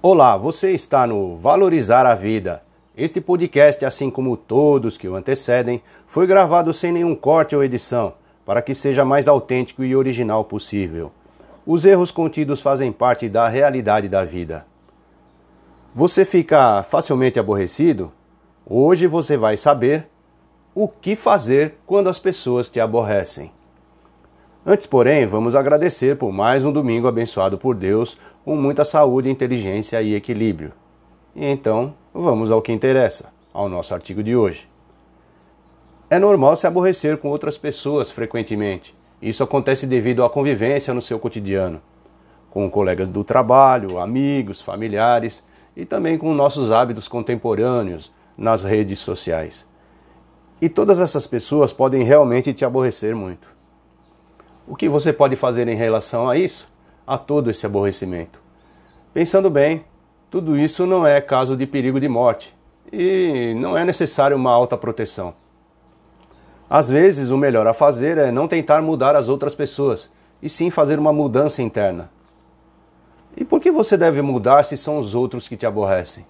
Olá, você está no Valorizar a Vida. Este podcast, assim como todos que o antecedem, foi gravado sem nenhum corte ou edição, para que seja mais autêntico e original possível. Os erros contidos fazem parte da realidade da vida. Você fica facilmente aborrecido? Hoje você vai saber o que fazer quando as pessoas te aborrecem. Antes, porém, vamos agradecer por mais um domingo abençoado por Deus, com muita saúde, inteligência e equilíbrio. E então, vamos ao que interessa, ao nosso artigo de hoje. É normal se aborrecer com outras pessoas frequentemente. Isso acontece devido à convivência no seu cotidiano, com colegas do trabalho, amigos, familiares e também com nossos hábitos contemporâneos nas redes sociais. E todas essas pessoas podem realmente te aborrecer muito. O que você pode fazer em relação a isso? A todo esse aborrecimento? Pensando bem, tudo isso não é caso de perigo de morte e não é necessário uma alta proteção. Às vezes, o melhor a fazer é não tentar mudar as outras pessoas, e sim fazer uma mudança interna. E por que você deve mudar se são os outros que te aborrecem?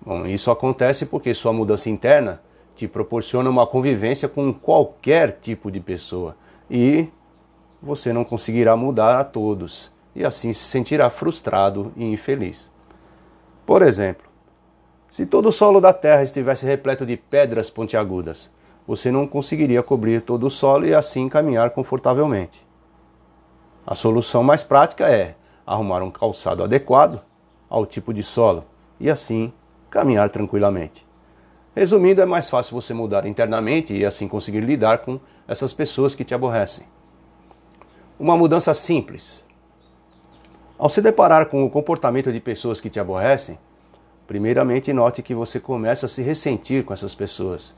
Bom, isso acontece porque sua mudança interna te proporciona uma convivência com qualquer tipo de pessoa e você não conseguirá mudar a todos e assim se sentirá frustrado e infeliz. Por exemplo, se todo o solo da terra estivesse repleto de pedras pontiagudas, você não conseguiria cobrir todo o solo e assim caminhar confortavelmente. A solução mais prática é arrumar um calçado adequado ao tipo de solo e assim caminhar tranquilamente. Resumindo, é mais fácil você mudar internamente e assim conseguir lidar com essas pessoas que te aborrecem uma mudança simples. Ao se deparar com o comportamento de pessoas que te aborrecem, primeiramente note que você começa a se ressentir com essas pessoas.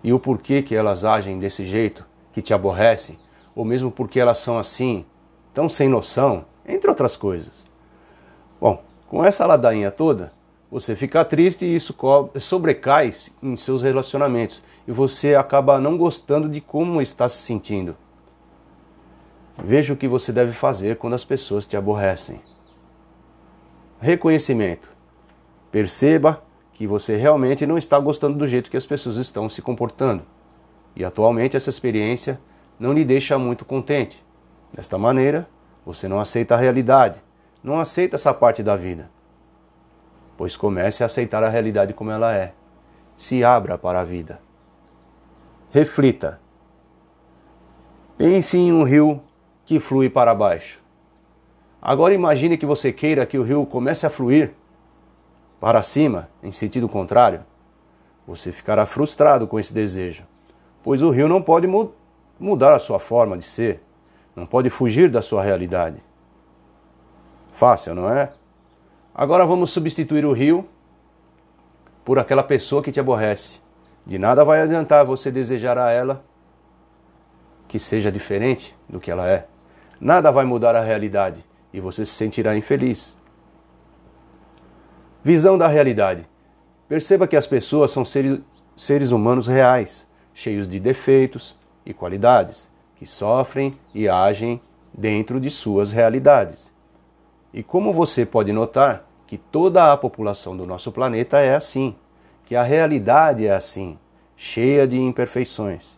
E o porquê que elas agem desse jeito, que te aborrecem, ou mesmo porque elas são assim, tão sem noção, entre outras coisas. Bom, com essa ladainha toda, você fica triste e isso sobrecai em seus relacionamentos e você acaba não gostando de como está se sentindo. Veja o que você deve fazer quando as pessoas te aborrecem. Reconhecimento. Perceba que você realmente não está gostando do jeito que as pessoas estão se comportando. E atualmente essa experiência não lhe deixa muito contente. Desta maneira, você não aceita a realidade, não aceita essa parte da vida. Pois comece a aceitar a realidade como ela é. Se abra para a vida. Reflita. Pense em um rio que flui para baixo. Agora imagine que você queira que o rio comece a fluir para cima, em sentido contrário. Você ficará frustrado com esse desejo, pois o rio não pode mu mudar a sua forma de ser, não pode fugir da sua realidade. Fácil, não é? Agora vamos substituir o rio por aquela pessoa que te aborrece. De nada vai adiantar você desejar a ela que seja diferente do que ela é nada vai mudar a realidade e você se sentirá infeliz. Visão da realidade. Perceba que as pessoas são seres, seres humanos reais, cheios de defeitos e qualidades, que sofrem e agem dentro de suas realidades. E como você pode notar que toda a população do nosso planeta é assim, que a realidade é assim, cheia de imperfeições,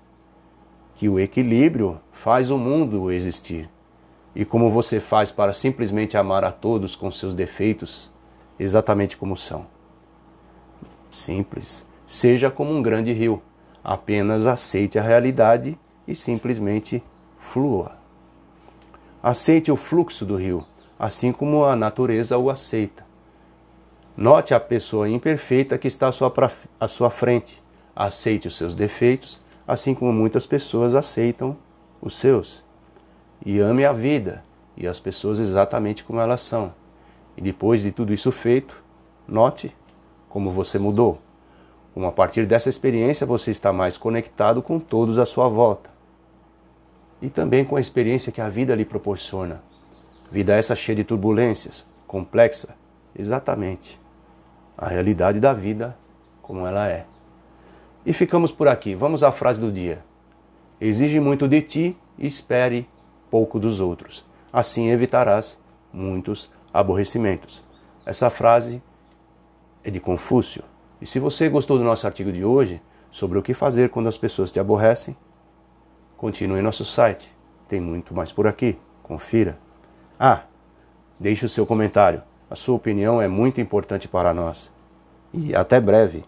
que o equilíbrio faz o mundo existir e como você faz para simplesmente amar a todos com seus defeitos, exatamente como são. Simples. Seja como um grande rio. Apenas aceite a realidade e simplesmente flua. Aceite o fluxo do rio, assim como a natureza o aceita. Note a pessoa imperfeita que está à sua, à sua frente. Aceite os seus defeitos, assim como muitas pessoas aceitam os seus e ame a vida e as pessoas exatamente como elas são. E depois de tudo isso feito, note como você mudou. Como a partir dessa experiência você está mais conectado com todos à sua volta. E também com a experiência que a vida lhe proporciona. Vida essa cheia de turbulências, complexa, exatamente. A realidade da vida como ela é. E ficamos por aqui. Vamos à frase do dia. Exige muito de ti, espere pouco dos outros. Assim evitarás muitos aborrecimentos. Essa frase é de Confúcio. E se você gostou do nosso artigo de hoje sobre o que fazer quando as pessoas te aborrecem, continue em nosso site. Tem muito mais por aqui. Confira. Ah, deixe o seu comentário. A sua opinião é muito importante para nós. E até breve.